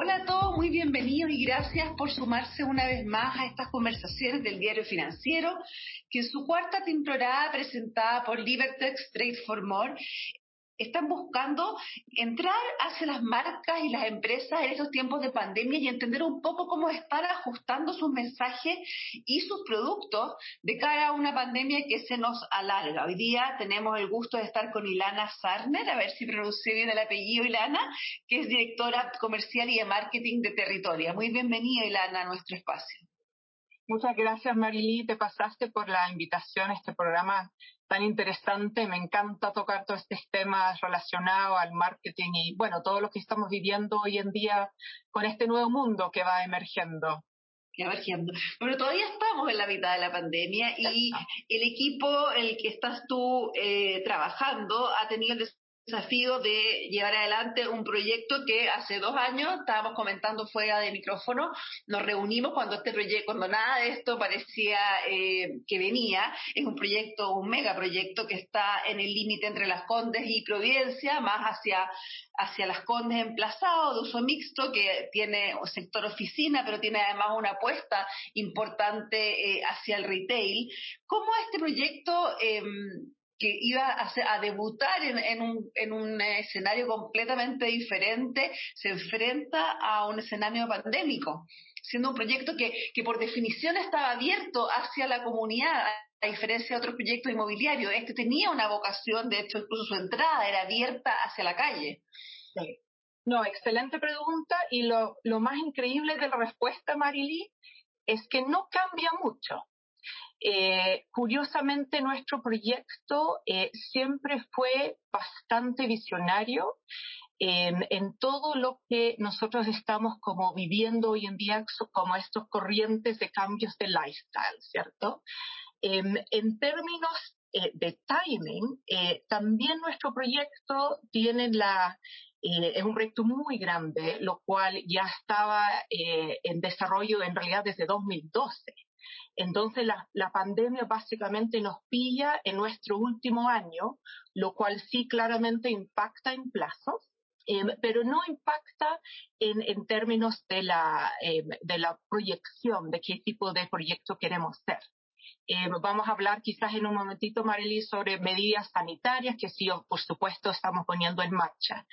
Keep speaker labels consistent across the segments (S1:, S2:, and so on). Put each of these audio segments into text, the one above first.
S1: Hola a todos, muy bienvenidos y gracias por sumarse una vez más a estas conversaciones del diario financiero, que en su cuarta temporada presentada por Libertex Trade for More están buscando entrar hacia las marcas y las empresas en estos tiempos de pandemia y entender un poco cómo están ajustando sus mensajes y sus productos de cara a una pandemia que se nos alarga. Hoy día tenemos el gusto de estar con Ilana Sarner, a ver si pronuncio bien el apellido Ilana, que es directora comercial y de marketing de Territoria. Muy bienvenida Ilana a nuestro espacio.
S2: Muchas gracias, Marily. Te pasaste por la invitación a este programa tan interesante. Me encanta tocar todos estos temas relacionados al marketing y, bueno, todo lo que estamos viviendo hoy en día con este nuevo mundo que va emergiendo.
S1: Emergiendo. Pero todavía estamos en la mitad de la pandemia y el equipo, el que estás tú eh, trabajando, ha tenido el desafío de llevar adelante un proyecto que hace dos años estábamos comentando fuera de micrófono, nos reunimos cuando este proyecto, cuando nada de esto parecía eh, que venía, es un proyecto, un megaproyecto que está en el límite entre las Condes y Providencia, más hacia, hacia las Condes emplazado, de uso mixto, que tiene sector oficina, pero tiene además una apuesta importante eh, hacia el retail. ¿Cómo este proyecto eh, que iba a, debutar en, un, en, un, escenario completamente diferente, se enfrenta a un escenario pandémico, siendo un proyecto que, por definición estaba abierto hacia la comunidad, a diferencia de otros proyectos inmobiliarios. Este tenía una vocación, de hecho incluso su entrada era abierta hacia la calle.
S2: No, excelente pregunta y lo, lo más increíble de la respuesta, Marily, es que no cambia mucho. Eh, curiosamente, nuestro proyecto eh, siempre fue bastante visionario en todo lo que nosotros estamos como viviendo hoy en día, como estos corrientes de cambios de lifestyle, ¿cierto? En términos eh, de timing, también nuestro proyecto tiene la, es un proyecto muy grande, lo cual ya estaba en desarrollo en realidad desde 2012. Entonces la, pandemia básicamente nos pilla en nuestro último año, lo cual sí claramente impacta en plazos, em, pero no impacta en, términos de la, em, de la proyección de qué tipo de proyecto queremos ser. Em, vamos a hablar quizás en un momentito, Marily, sobre medidas sanitarias que sí, por supuesto, estamos poniendo en marcha.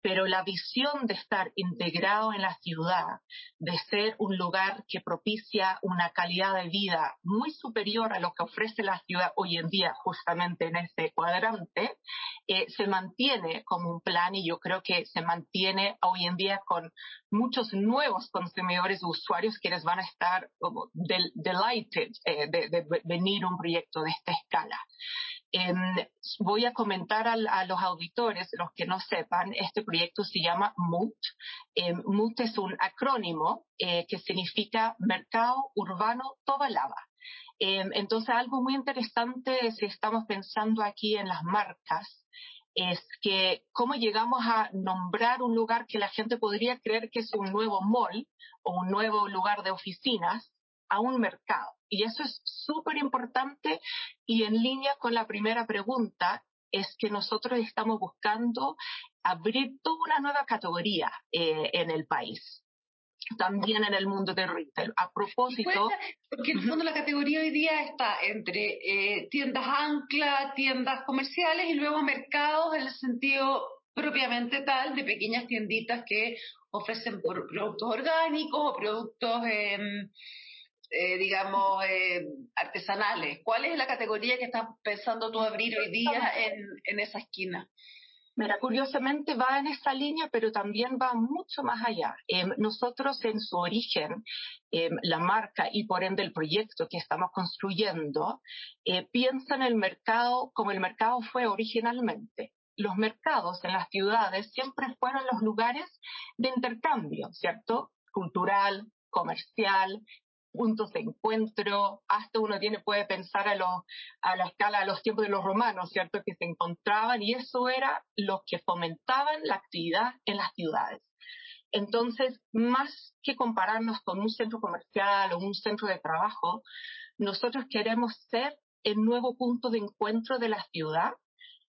S2: Pero la visión de estar integrado en la ciudad, de ser un lugar que propicia una calidad de vida muy superior a lo que ofrece la ciudad hoy en día, justamente en ese cuadrante, eh, se mantiene como un plan y yo creo que se mantiene hoy en día con muchos nuevos consumidores usuarios que les van a estar delighted eh, de venir un proyecto de esta escala. Em, voy a comentar a, los auditores, los que no sepan, este proyecto se llama MUT. Em, MUT es un acrónimo eh, que significa Mercado Urbano Tobalaba. Em, entonces, algo muy interesante si estamos pensando aquí en las marcas es que cómo llegamos a nombrar un lugar que la gente podría creer que es un nuevo mall o un nuevo lugar de oficinas a un mercado. Y eso es súper importante y en línea con la primera pregunta es que nosotros estamos buscando abrir toda una nueva categoría eh, en el país también en el mundo del retail. A propósito...
S1: Porque en el fondo la categoría hoy día está entre eh, tiendas ancla, tiendas comerciales y luego mercados en el sentido propiamente tal de pequeñas tienditas que ofrecen productos orgánicos o productos... Eh, eh, digamos, eh, artesanales. ¿Cuál es la categoría que estás pensando tú abrir hoy día en, en esa esquina?
S2: Mira, curiosamente va en esa línea, pero también va mucho más allá. Em, nosotros en su origen, em, la marca y por ende el proyecto que estamos construyendo, eh, piensa en el mercado como el mercado fue originalmente. Los mercados en las ciudades siempre fueron los lugares de intercambio, ¿cierto? Cultural, comercial, puntos de encuentro, hasta uno tiene, puede pensar a, a la escala a los tiempos de los romanos, ¿cierto? Que se encontraban y eso era lo que fomentaban la actividad en las ciudades. Entonces, más que compararnos con un centro comercial o un centro de trabajo, nosotros queremos ser el nuevo punto de encuentro de la ciudad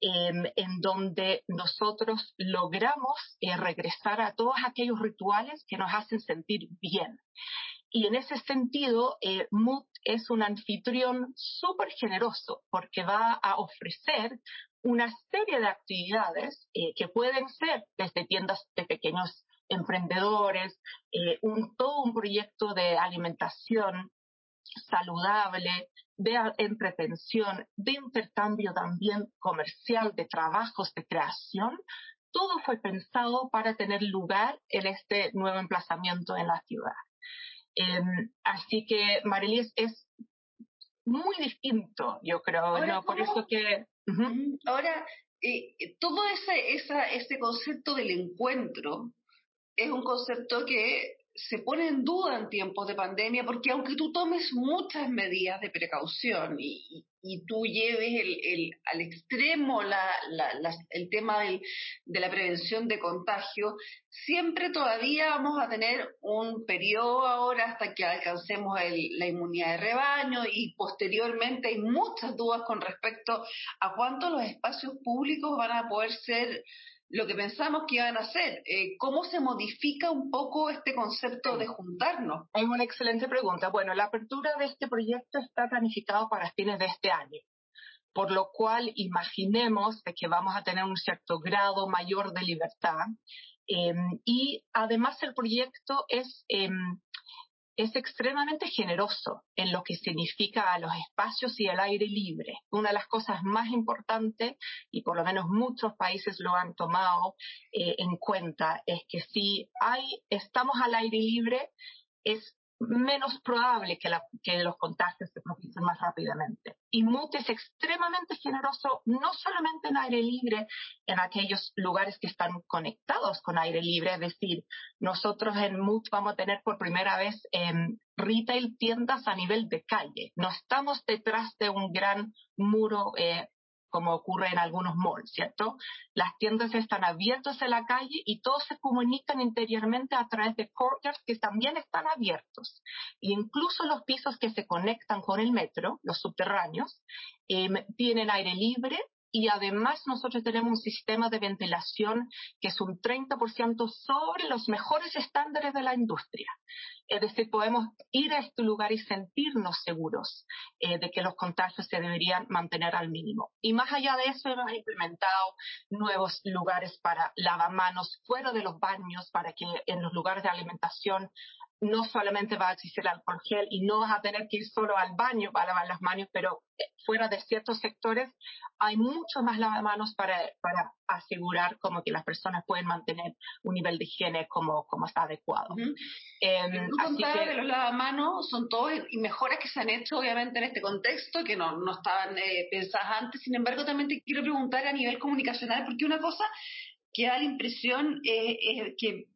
S2: em, en donde nosotros logramos eh, regresar a todos aquellos rituales que nos hacen sentir bien. Y en ese sentido, eh, es un anfitrión súper generoso porque va a ofrecer una serie de actividades eh, que pueden ser desde tiendas de pequeños emprendedores, eh, un, todo un proyecto de alimentación saludable, de entretención, de intercambio también comercial, de trabajos de creación, todo fue pensado para tener lugar en este nuevo emplazamiento en la ciudad. Em, así que Marilis es muy distinto, yo creo, ¿no? Por eso que...
S1: Ahora, eh, todo ese, esa, ese concepto del encuentro es un concepto que se pone en duda en tiempos de pandemia porque aunque tú tomes muchas medidas de precaución y, y, tú lleves el, el, al extremo la, la, el tema del, de la prevención de contagio, siempre todavía vamos a tener un periodo ahora hasta que alcancemos la inmunidad de rebaño y posteriormente hay muchas dudas con respecto a cuánto los espacios públicos van a poder ser lo que pensamos que iban a hacer. Eh, ¿Cómo se modifica un poco este concepto de juntarnos?
S2: Es una excelente pregunta. Bueno, la apertura de este proyecto está planificado para fines de este año, por lo cual imaginemos que vamos a tener un cierto grado mayor de libertad. Em, y además el proyecto es em, es extremadamente generoso en lo que significa a los espacios y el aire libre. Una de las cosas más importantes, y por lo menos muchos países lo han tomado eh, en cuenta, es que si hay, estamos al aire libre, es menos probable que, los contagios se propicien más rápidamente. Y MUT es extremadamente generoso, no solamente en aire libre, en aquellos lugares que están conectados con aire libre, es decir, nosotros en MUT vamos a tener por primera vez en retail tiendas a nivel de calle. No estamos detrás de un gran muro eh, como ocurre en algunos malls, ¿cierto? Las tiendas están abiertas en la calle y todos se comunican interiormente a través de courtyards que también están abiertos. E incluso los pisos que se conectan con el metro, los subterráneos, em, tienen aire libre y además nosotros tenemos un sistema de ventilación que es un 30% sobre los mejores estándares de la industria. Es decir, podemos ir a este lugar y sentirnos seguros eh, de que los contagios se deberían mantener al mínimo. Y más allá de eso, hemos implementado nuevos lugares para lavamanos fuera de los baños, para que en los lugares de alimentación no solamente va a existir alcohol gel y no vas a tener que ir solo al baño para lavar las manos, pero eh, fuera de ciertos sectores hay mucho más lavamanos para, para asegurar como que las personas pueden mantener un nivel de higiene como, como está adecuado.
S1: eh, de los lavamanos son todos y mejoras que se han hecho obviamente en este contexto que no, no estaban eh, pensadas antes. Sin embargo, también te quiero preguntar a nivel comunicacional, porque una cosa que da la impresión eh, es que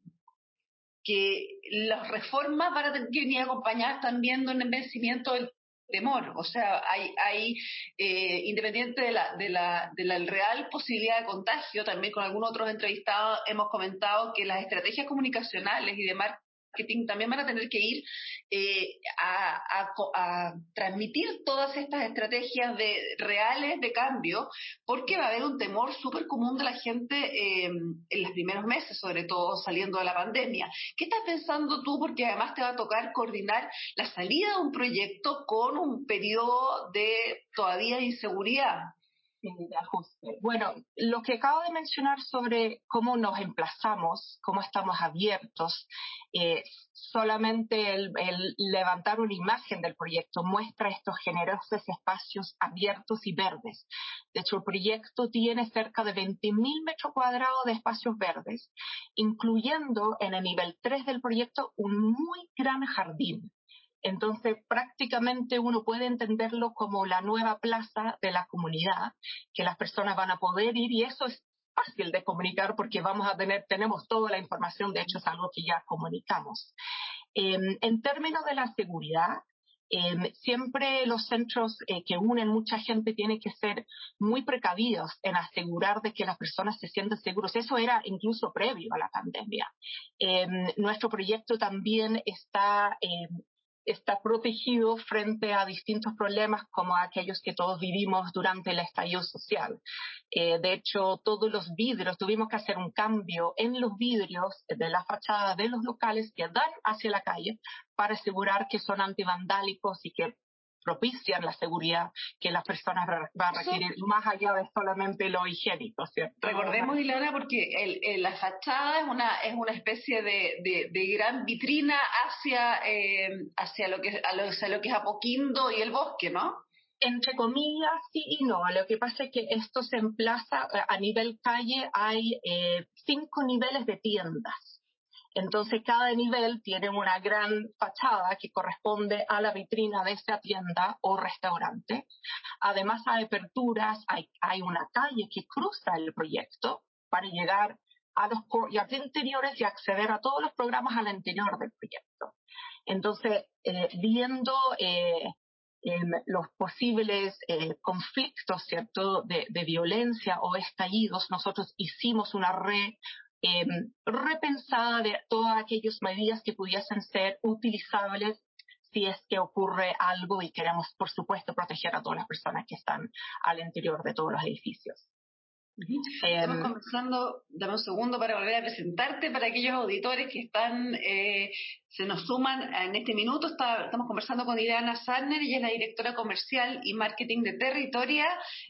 S1: que las reformas van a tener que venir acompañadas también de un envejecimiento del temor. O sea, hay, hay eh, independiente de la, de, la, de la real posibilidad de contagio, también con algunos otros entrevistados hemos comentado que las estrategias comunicacionales y de marketing también van a tener que ir eh, a, transmitir todas estas estrategias de, reales de cambio, porque va a haber un temor súper común de la gente eh, en los primeros meses, sobre todo saliendo de la pandemia. ¿Qué estás pensando tú? Porque además te va a tocar coordinar la salida de un proyecto con un periodo de todavía inseguridad.
S2: Bueno, lo que acabo de mencionar sobre cómo nos emplazamos, cómo estamos abiertos, eh, solamente el, levantar una imagen del proyecto. Muestra estos generosos espacios abiertos y verdes. De hecho, el proyecto tiene cerca de 20.000 metros cuadrados de espacios verdes, incluyendo en el nivel 3 del proyecto un muy gran jardín entonces, prácticamente uno puede entenderlo como la nueva plaza de la comunidad, que las personas van a poder ir y eso es fácil de comunicar porque vamos a tener, tenemos toda la información, de hecho es algo que ya comunicamos. Em, en términos de la seguridad, em, siempre los centros eh, que unen mucha gente tienen que ser muy precavidos en asegurar de que las personas se sienten seguros. Eso era incluso previo a la pandemia. Em, nuestro proyecto también está está protegido frente a distintos problemas como aquellos que todos vivimos durante el estallido social. Eh, de hecho, todos los vidrios, tuvimos que hacer un cambio en los vidrios de la fachada de los locales que dan hacia la calle para asegurar que son antivandálicos y que propician la seguridad que las personas van a requerir más allá de solamente lo higiénico, ¿cierto?
S1: Recordemos, Ilana, porque el, la fachada es una es una especie de, de, gran vitrina hacia eh, hacia lo que a lo, que es Apoquindo y el bosque, ¿no?
S2: entre comillas, sí y no. Lo que pasa es que esto se emplaza eh, a nivel calle, hay eh, cinco niveles de tiendas. Entonces cada nivel tiene una gran fachada que corresponde a la vitrina de esa tienda o restaurante. Además hay aperturas, hay, hay una calle que cruza el proyecto para llegar a los jardines interiores y acceder a todos los programas al interior del proyecto. Entonces, eh, viendo eh, em, los posibles eh, conflictos, ¿cierto?, de, de, violencia o estallidos, nosotros hicimos una red eh, repensada de todas aquellas medidas que pudiesen ser utilizables si es que ocurre algo y queremos, por supuesto, proteger a todas las personas que están al interior de todos los edificios.
S1: Estamos em, conversando, dame un segundo para volver a presentarte para aquellos auditores que están, eh, se nos suman en este minuto. estamos conversando con Ileana Sarner, ella es la directora comercial y marketing de Territoria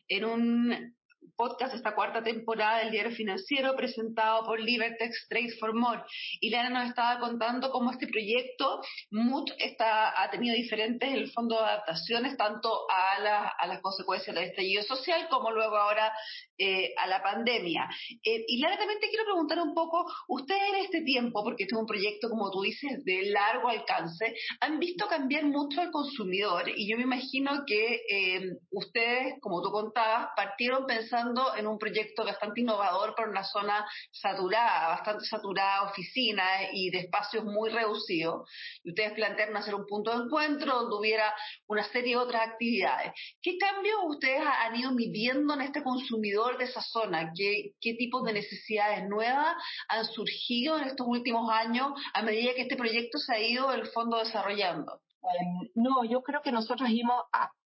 S1: en un podcast, esta cuarta temporada del diario financiero presentado por Libertex Trade for More. Y Lana nos estaba contando cómo este proyecto, MUT, está, ha tenido diferentes, el fondo adaptaciones, tanto a, a las consecuencias del estallido social como luego ahora eh, a la pandemia. Eh, y Lara, también te quiero preguntar un poco, ustedes en este tiempo, porque este es un proyecto, como tú dices, de largo alcance, han visto cambiar mucho al consumidor y yo me imagino que eh, ustedes, como tú contabas, partieron pensando en un proyecto bastante innovador para una zona saturada, bastante saturada, oficinas y de espacios muy reducidos. Y ustedes plantearon hacer un punto de encuentro donde hubiera una serie de otras actividades. ¿Qué cambios ustedes han ido midiendo en este consumidor? de esa zona? ¿Qué, qué tipos de necesidades nuevas han surgido en estos últimos años a medida que este proyecto se ha ido el fondo desarrollando?
S2: Em, no, yo creo que nosotros hemos,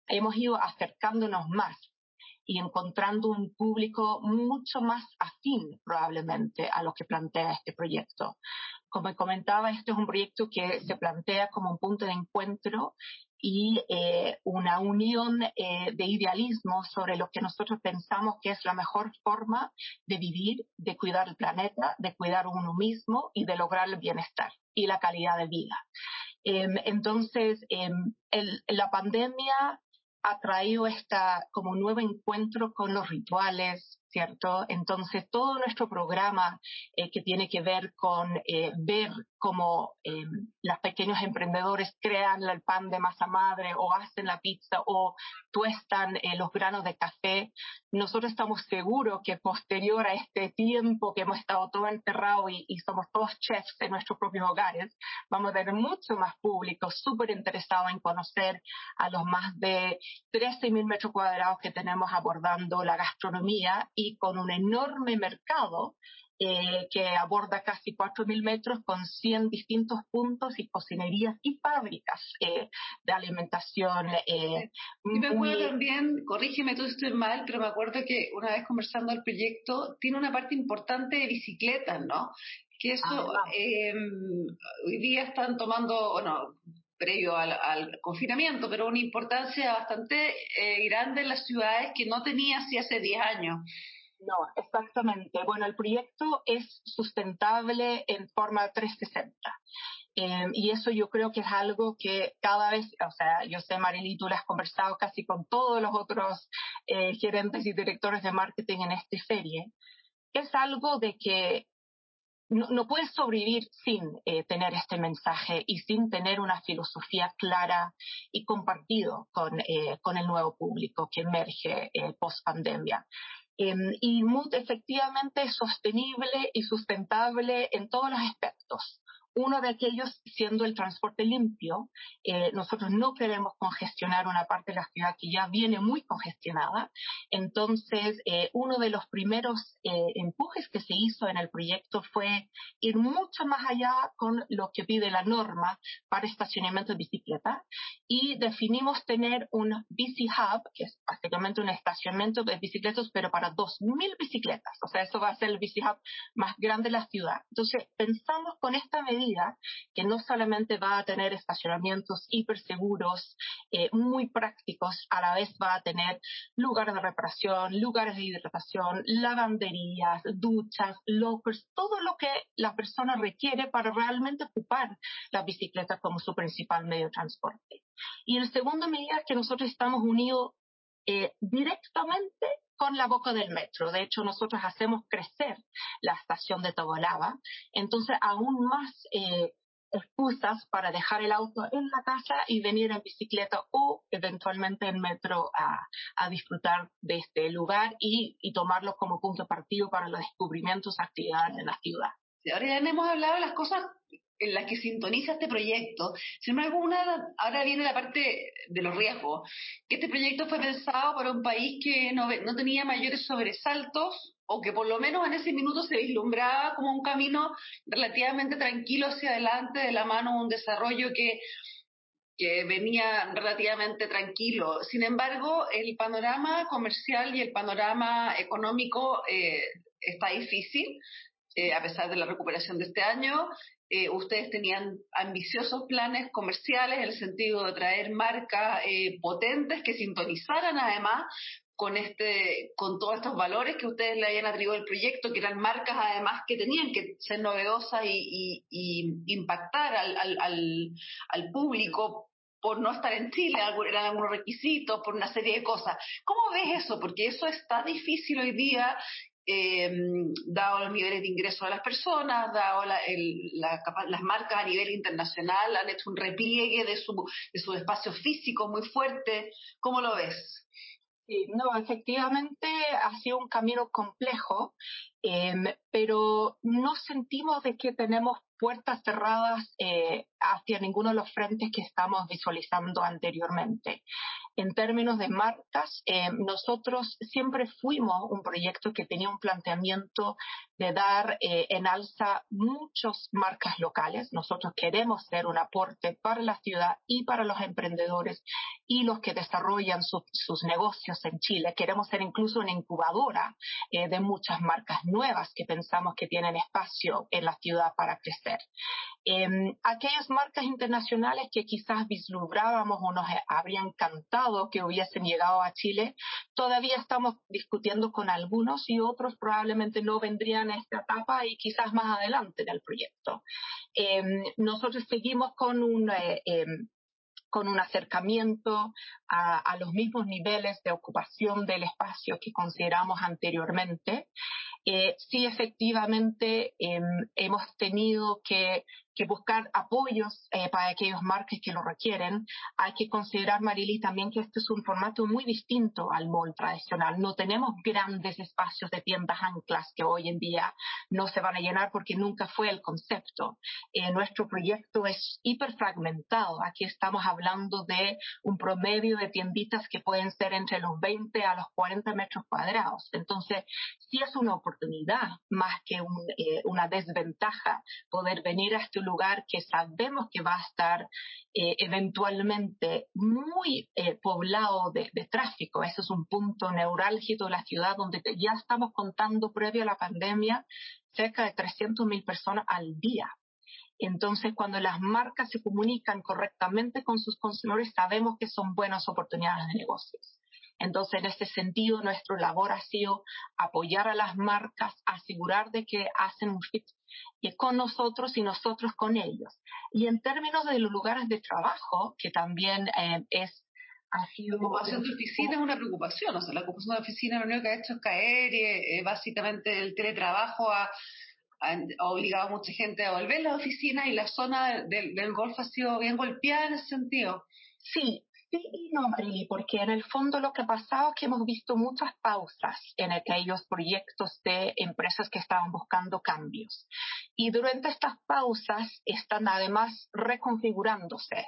S2: hemos ido acercándonos más y encontrando un público mucho más afín probablemente a lo que plantea este proyecto. Como comentaba, este es un proyecto que se plantea como un punto de encuentro y eh, una unión eh, de idealismo sobre lo que nosotros pensamos que es la mejor forma de vivir, de cuidar el planeta, de cuidar uno mismo y de lograr el bienestar y la calidad de vida. Em, entonces, em, la pandemia ha traído esta como nuevo encuentro con los rituales, ¿cierto? Entonces, todo nuestro programa eh, que tiene que ver con eh, ver cómo eh, los pequeños emprendedores crean el pan de masa madre o hacen la pizza o tuestan los granos de café, nosotros estamos seguros que posterior a este tiempo que hemos estado todos enterrados y, y, somos todos chefs en nuestros propios hogares, vamos a tener mucho más público súper interesado en conocer a los más de 13.000 metros cuadrados que tenemos abordando la gastronomía y con un enorme mercado eh, que aborda casi 4.000 metros con 100 distintos puntos y cocinerías y fábricas eh, de alimentación.
S1: Eh, me acuerdo también, corrígeme tú si estoy mal, pero me acuerdo que una vez conversando el proyecto, tiene una parte importante de bicicletas, ¿no? Que eso ah, em, hoy día están tomando, bueno, previo al, confinamiento, pero una importancia bastante eh, grande en las ciudades que no tenía así hace 10 años.
S2: No, exactamente. Bueno, el proyecto es sustentable en forma 360. Eh, y eso yo creo que es algo que cada vez, o sea, yo sé, Marily, tú le has conversado casi con todos los otros eh, gerentes y directores de marketing en esta serie, es algo de que no, puedes sobrevivir sin eh, tener este mensaje y sin tener una filosofía clara y compartido con, eh, el nuevo público que emerge eh, post pandemia. Em, y Mood efectivamente es sostenible y sustentable en todos los aspectos. Uno de aquellos siendo el transporte limpio. Eh, nosotros no queremos congestionar una parte de la ciudad que ya viene muy congestionada. Entonces, eh, uno de los primeros eh, empujes que se hizo en el proyecto fue ir mucho más allá con lo que pide la norma para estacionamiento de bicicleta y definimos tener un bici hub, que es básicamente un estacionamiento de bicicletas, pero para 2.000 bicicletas. O sea, eso va a ser el bici hub más grande de la ciudad. Entonces, pensamos con esta medida que no solamente va a tener estacionamientos hiperseguros, eh, muy prácticos, a la vez va a tener lugares de reparación, lugares de hidratación, lavanderías, duchas, lockers, todo lo que la persona requiere para realmente ocupar la bicicleta como su principal medio de transporte. Y el segundo medida es que nosotros estamos unidos eh, directamente con la boca del metro. De hecho, nosotros hacemos crecer la estación de Togolava. Entonces, aún más eh, excusas para dejar el auto en la casa y venir en bicicleta o eventualmente en metro a, disfrutar de este lugar y, tomarlo como punto partido para los descubrimientos, actividades en la ciudad.
S1: ahora ya hemos hablado de las cosas en las que sintoniza este proyecto. Sin embargo, ahora viene la parte de los riesgos, que este proyecto fue pensado para un país que no, no tenía mayores sobresaltos o que por lo menos en ese minuto se vislumbraba como un camino relativamente tranquilo hacia adelante de la mano de un desarrollo que, que venía relativamente tranquilo. Sin embargo, el panorama comercial y el panorama económico eh, está difícil. Eh, a pesar de la recuperación de este año, eh, ustedes tenían ambiciosos planes comerciales en el sentido de traer marcas eh, potentes que sintonizaran además con este con todos estos valores que ustedes le habían atribuido al proyecto, que eran marcas además que tenían que ser novedosas y, impactar al, al, público por no estar en Chile, eran algunos requisitos, por una serie de cosas. ¿Cómo ves eso? Porque eso está difícil hoy día eh, dado los niveles de ingreso de las personas, dado las marcas a nivel internacional, han hecho un repliegue de su, de su espacio físico muy fuerte. ¿Cómo lo ves?
S2: Sí, no, efectivamente ha sido un camino complejo, em, pero no sentimos de que tenemos puertas cerradas eh, hacia ninguno de los frentes que estamos visualizando anteriormente. En términos de marcas, eh, nosotros siempre fuimos un proyecto que tenía un planteamiento de dar eh, en alza muchas marcas locales. Nosotros queremos ser un aporte para la ciudad y para los emprendedores y los que desarrollan sus negocios en Chile. Queremos ser incluso una incubadora eh, de muchas marcas nuevas que pensamos que tienen espacio en la ciudad para crecer. Em, aquellas marcas internacionales que quizás vislumbrábamos o nos habrían encantado que hubiesen llegado a Chile, todavía estamos discutiendo con algunos y otros probablemente no vendrían a esta etapa y quizás más adelante en el proyecto. Em, nosotros seguimos con un eh, em, con un acercamiento a, los mismos niveles de ocupación del espacio que consideramos anteriormente. Eh, sí, efectivamente, hemos tenido que que buscar apoyos eh, para aquellos marcas que lo requieren. Hay que considerar, Marily, también que este es un formato muy distinto al mall tradicional. No tenemos grandes espacios de tiendas anclas que hoy en día no se van a llenar porque nunca fue el concepto. Eh, nuestro proyecto es hiperfragmentado. Aquí estamos hablando de un promedio de tienditas que pueden ser entre los 20 a los 40 metros cuadrados. Entonces, sí es una oportunidad más que eh, una desventaja poder venir a este lugar lugar que sabemos que va a estar eh, eventualmente muy eh, poblado de, tráfico. Ese es un punto neurálgico de la ciudad donde ya estamos contando previo a la pandemia cerca de 300.000 personas al día. Entonces, cuando las marcas se comunican correctamente con sus consumidores, sabemos que son buenas oportunidades de negocios. Entonces, en ese sentido, nuestro labor ha sido apoyar a las marcas, asegurar de que hacen un fit con nosotros y nosotros con ellos. Y en términos de los lugares de trabajo, que también eh, es
S1: ha sido... La ocupación de oficina es una preocupación, o sea, la ocupación de oficina lo único que ha hecho es caer y eh, básicamente el teletrabajo ha, obligado a mucha gente a volver a la oficina y la zona del, del Golfo ha sido bien golpeada en ese sentido.
S2: Sí, Sí y no, Marily, porque en el fondo lo que ha pasado es que hemos visto muchas pausas en aquellos proyectos de empresas que estaban buscando cambios. Y durante estas pausas están además reconfigurándose.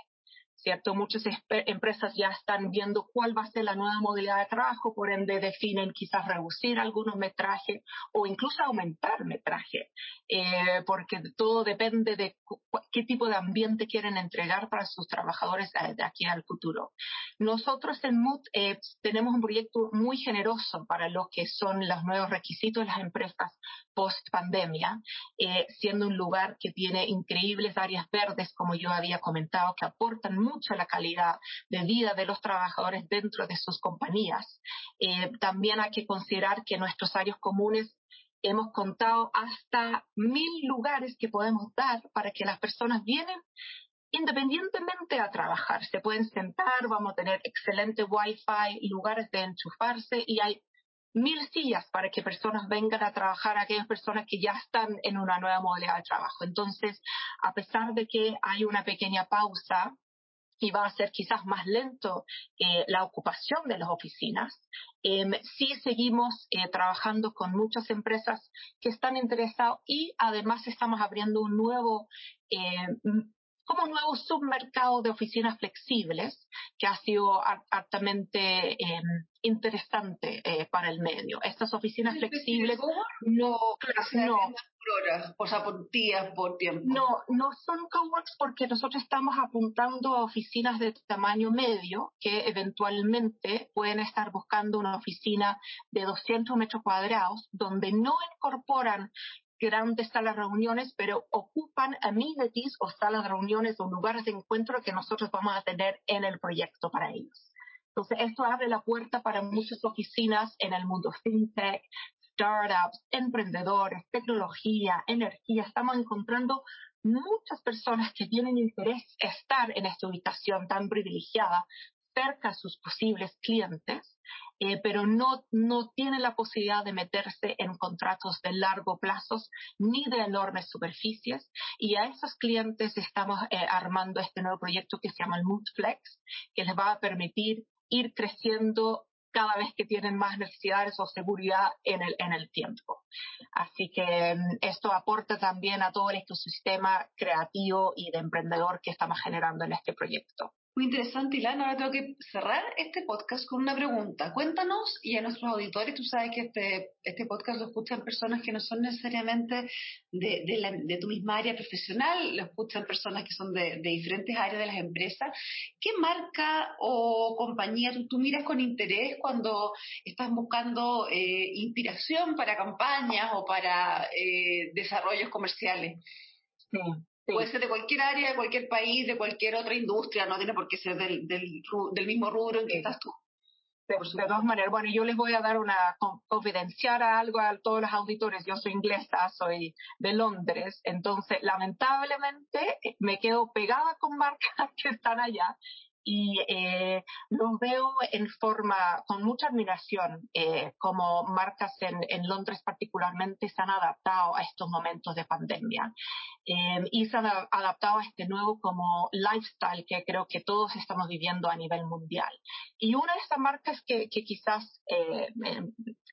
S2: ¿Cierto? Muchas empresas ya están viendo cuál va a ser la nueva modalidad de trabajo, por ende definen quizás reducir algunos metrajes o incluso aumentar metraje, eh, porque todo depende de qué tipo de ambiente quieren entregar para sus trabajadores eh, de aquí al futuro. Nosotros en Mood eh, tenemos un proyecto muy generoso para lo que son los nuevos requisitos de las empresas post pandemia, siendo un lugar que tiene increíbles áreas verdes, como yo había comentado, que aportan mucho a la calidad de vida de los trabajadores dentro de sus compañías. también hay que considerar que nuestros áreas comunes hemos contado hasta mil lugares que podemos dar para que las personas vienen independientemente a trabajar. Se pueden sentar, vamos a tener excelente wifi, lugares de enchufarse y hay mil sillas para que personas vengan a trabajar, aquellas personas que ya están en una nueva modalidad de trabajo. Entonces, a pesar de que hay una pequeña pausa y va a ser quizás más lento eh, la ocupación de las oficinas. Em, sí seguimos eh, trabajando con muchas empresas que están interesadas y además estamos abriendo un nuevo eh, como nuevo submercado de oficinas flexibles que ha sido altamente em, interesante eh, para el medio. Estas oficinas flexibles no, no,
S1: por horas, o sea, por días, por tiempo.
S2: No, no son coworks porque nosotros estamos apuntando a oficinas de tamaño medio que eventualmente pueden estar buscando una oficina de 200 metros cuadrados donde no incorporan grandes salas de reuniones, pero ocupan amenities o salas de reuniones o lugares de encuentro que nosotros vamos a tener en el proyecto para ellos. Entonces, esto abre la puerta para muchas oficinas en el mundo fintech, startups, emprendedores, tecnología, energía. Estamos encontrando muchas personas que tienen interés estar en esta ubicación tan privilegiada cerca a sus posibles clientes eh, pero no, no tiene la posibilidad de meterse en contratos de largo plazo ni de enormes superficies. Y a esos clientes estamos eh, armando este nuevo proyecto que se llama el Moodflex, que les va a permitir ir creciendo cada vez que tienen más necesidades o seguridad en el, en el tiempo. Así que mm, esto aporta también a todo el ecosistema creativo y de emprendedor que estamos generando en este proyecto.
S1: Muy interesante, Ilana. Ahora tengo que cerrar este podcast con una pregunta. Cuéntanos, y a nuestros auditores, tú sabes que este, este podcast lo escuchan personas que no son necesariamente de, tu misma área profesional, lo escuchan personas que son de, de diferentes áreas de las empresas. ¿Qué marca o compañía tú, miras con interés cuando estás buscando eh, inspiración para campañas o para eh, desarrollos comerciales?
S2: Sí.
S1: Puede ser de cualquier área, de cualquier país, de cualquier otra industria, no tiene por qué ser del, del, del mismo rubro en que estás tú.
S2: De, todas maneras, bueno, yo les voy a dar una confidenciar algo a todos los auditores. Yo soy inglesa, soy de Londres, entonces lamentablemente me quedo pegada con marcas que están allá y eh, los veo en forma con mucha admiración eh, como marcas en, en, Londres particularmente se han adaptado a estos momentos de pandemia eh, y se han adaptado a este nuevo como lifestyle que creo que todos estamos viviendo a nivel mundial. Y una de estas marcas que, que quizás eh,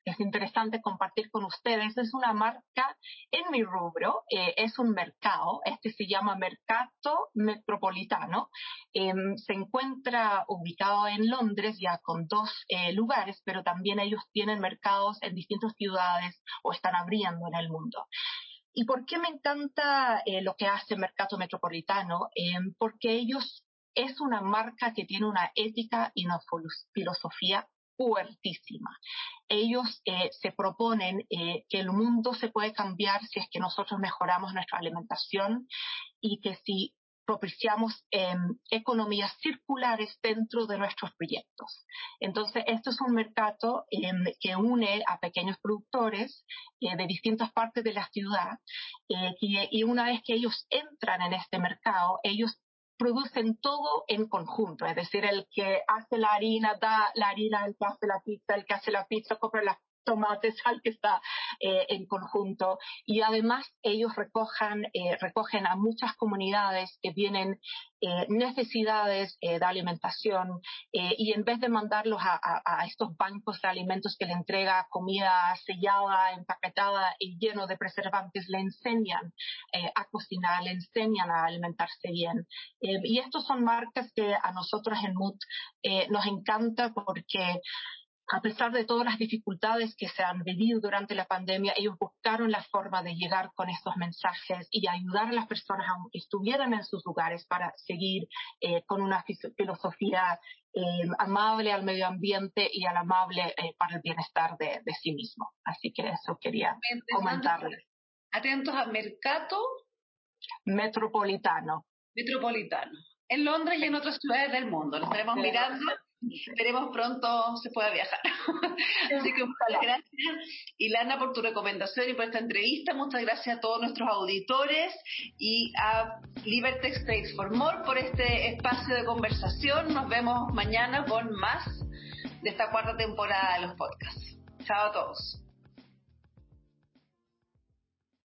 S2: es interesante compartir con ustedes es una marca en mi rubro, eh, es un mercado, este se llama Mercato Metropolitano, em, se encuentra ubicado en Londres ya con dos eh, lugares, pero también ellos tienen mercados en distintas ciudades o están abriendo en el mundo. ¿Y por qué me encanta eh, lo que hace Mercado Metropolitano? Em, porque ellos es una marca que tiene una ética y una filosofía fuertísima. Ellos eh, se proponen eh, que el mundo se puede cambiar si es que nosotros mejoramos nuestra alimentación y que si propiciamos em, economías circulares dentro de nuestros proyectos. Entonces, esto es un mercado em, que une a pequeños productores eh, de distintas partes de la ciudad y, y, una vez que ellos entran en este mercado, ellos producen todo en conjunto, es decir, el que hace la harina da la harina, el que hace la pizza, el que hace la pizza compra las tomate, sal que está eh, en conjunto. Y además ellos recojan, eh, recogen a muchas comunidades que tienen eh, necesidades de alimentación y en vez de mandarlos a, estos bancos de alimentos que le entrega comida sellada, empaquetada y lleno de preservantes, le enseñan a cocinar, le enseñan a alimentarse bien. y estos son marcas que a nosotros en MUT nos encanta porque a pesar de todas las dificultades que se han vivido durante la pandemia, ellos buscaron la forma de llegar con estos mensajes y ayudar a las personas que estuvieran en sus lugares para seguir eh, con una filosofía eh, amable al medio ambiente y al amable eh, para el bienestar de, sí mismo. Así que eso quería comentarles.
S1: Atentos a Mercato
S2: Metropolitano.
S1: Metropolitano. En Londres y en otras ciudades del mundo. Lo estaremos mirando Esperemos pronto se pueda viajar. Así que muchas gracias, Ilana, por tu recomendación y por esta entrevista. Muchas gracias a todos nuestros auditores y a Libertex Trades for More por este espacio de conversación. Nos vemos mañana con más de esta cuarta temporada de los podcasts. Chao a todos.